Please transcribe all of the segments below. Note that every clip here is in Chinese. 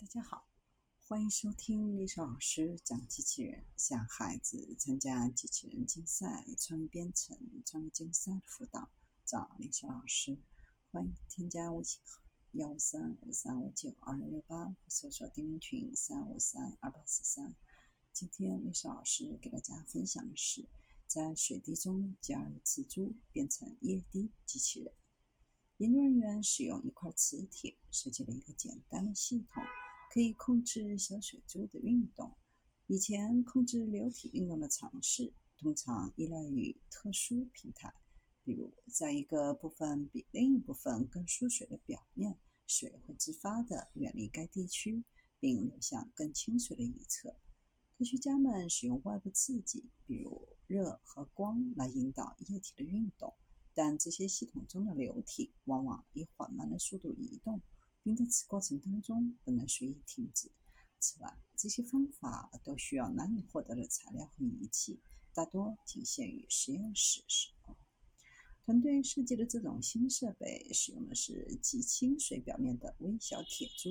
大家好，欢迎收听历史老师讲机器人，向孩子参加机器人竞赛、创意编程、创意竞赛的辅导，找历史老师。欢迎添加微信号幺五三五三五九二六六八，搜索钉钉群三五三二八四三。今天历史老师给大家分享的是，在水滴中加入磁珠变成液滴机器人。研究人员使用一块磁铁设计了一个简单的系统。可以控制小水珠的运动。以前控制流体运动的尝试通常依赖于特殊平台，比如在一个部分比另一部分更疏水的表面，水会自发地远离该地区，并流向更清水的一侧。科学家们使用外部刺激，比如热和光，来引导液体的运动，但这些系统中的流体往往以缓慢的速度移动。并在此过程当中不能随意停止。此外，这些方法都需要难以获得的材料和仪器，大多仅限于实验室使用。团队设计的这种新设备使用的是极清水表面的微小铁珠。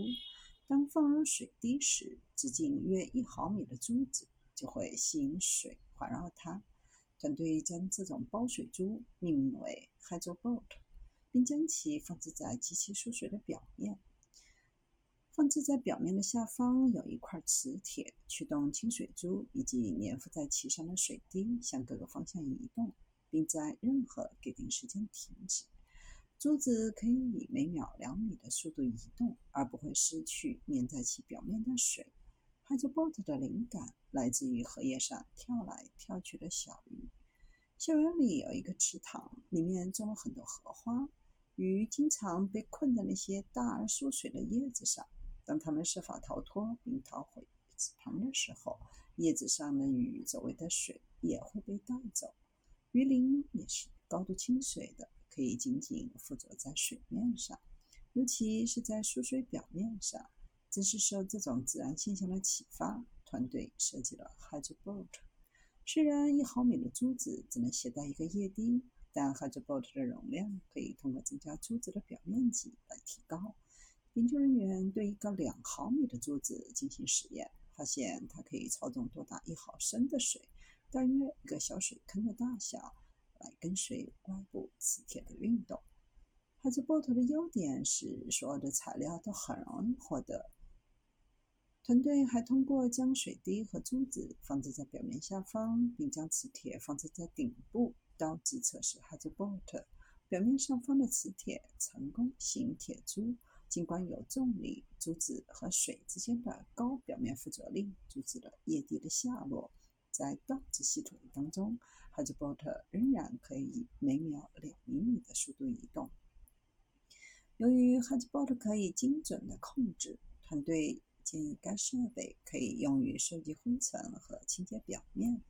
当放入水滴时，直径约一毫米的珠子就会吸引水环绕它。团队将这种包水珠命名为 HydroBolt，并将其放置在极其疏水的表面。放置在表面的下方有一块磁铁，驱动清水珠以及粘附在其上的水滴向各个方向移动，并在任何给定时间停止。珠子可以以每秒两米的速度移动，而不会失去粘在其表面的水。h y d r o b o t 的灵感来自于荷叶上跳来跳去的小鱼。校园里有一个池塘，里面种了很多荷花，鱼经常被困在那些大而疏水的叶子上。当它们设法逃脱并逃回池塘的时候，叶子上的雨周围的水也会被带走。鱼鳞也是高度清水的，可以紧紧附着在水面上，尤其是在疏水表面上。正是受这种自然现象的启发，团队设计了 HydroBolt。虽然一毫米的珠子只能携带一个液滴，但 HydroBolt 的容量可以通过增加珠子的表面积来提高。研究人员对一个两毫米的珠子进行实验，发现它可以操纵多达一毫升的水，大约一个小水坑的大小，来跟随外部磁铁的运动。哈兹波特的优点是所有的材料都很容易获得。团队还通过将水滴和珠子放置在表面下方，并将磁铁放置在顶部，刀子测试哈兹波特表面上方的磁铁成功吸引铁珠。尽管有重力，阻止和水之间的高表面附着力，阻止了液滴的下落。在倒置系统当中 h y d r o b o t 仍然可以以每秒两厘米的速度移动。由于 h y d r o b o t 可以精准的控制，团队建议该设备可以用于收集灰尘和清洁表面。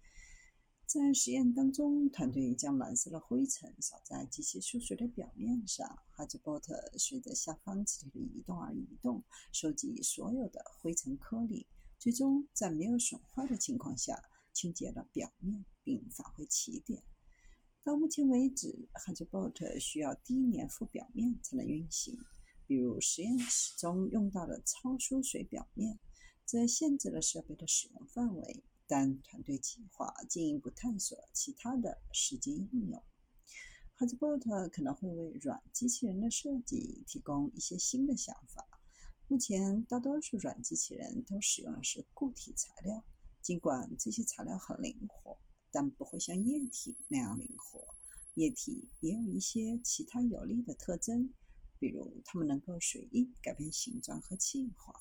在实验当中，团队将蓝色的灰尘扫在机器输水的表面上。哈兹波特随着下方磁铁的移动而移动，收集所有的灰尘颗粒，最终在没有损坏的情况下清洁了表面，并返回起点。到目前为止，哈兹波特需要低粘附表面才能运行，比如实验室中用到的超疏水表面，这限制了设备的使用范围。但团队计划进一步探索其他的实际应用。h a z b o t 可能会为软机器人的设计提供一些新的想法。目前，大多数软机器人都使用的是固体材料，尽管这些材料很灵活，但不会像液体那样灵活。液体也有一些其他有利的特征，比如它们能够随意改变形状和气化。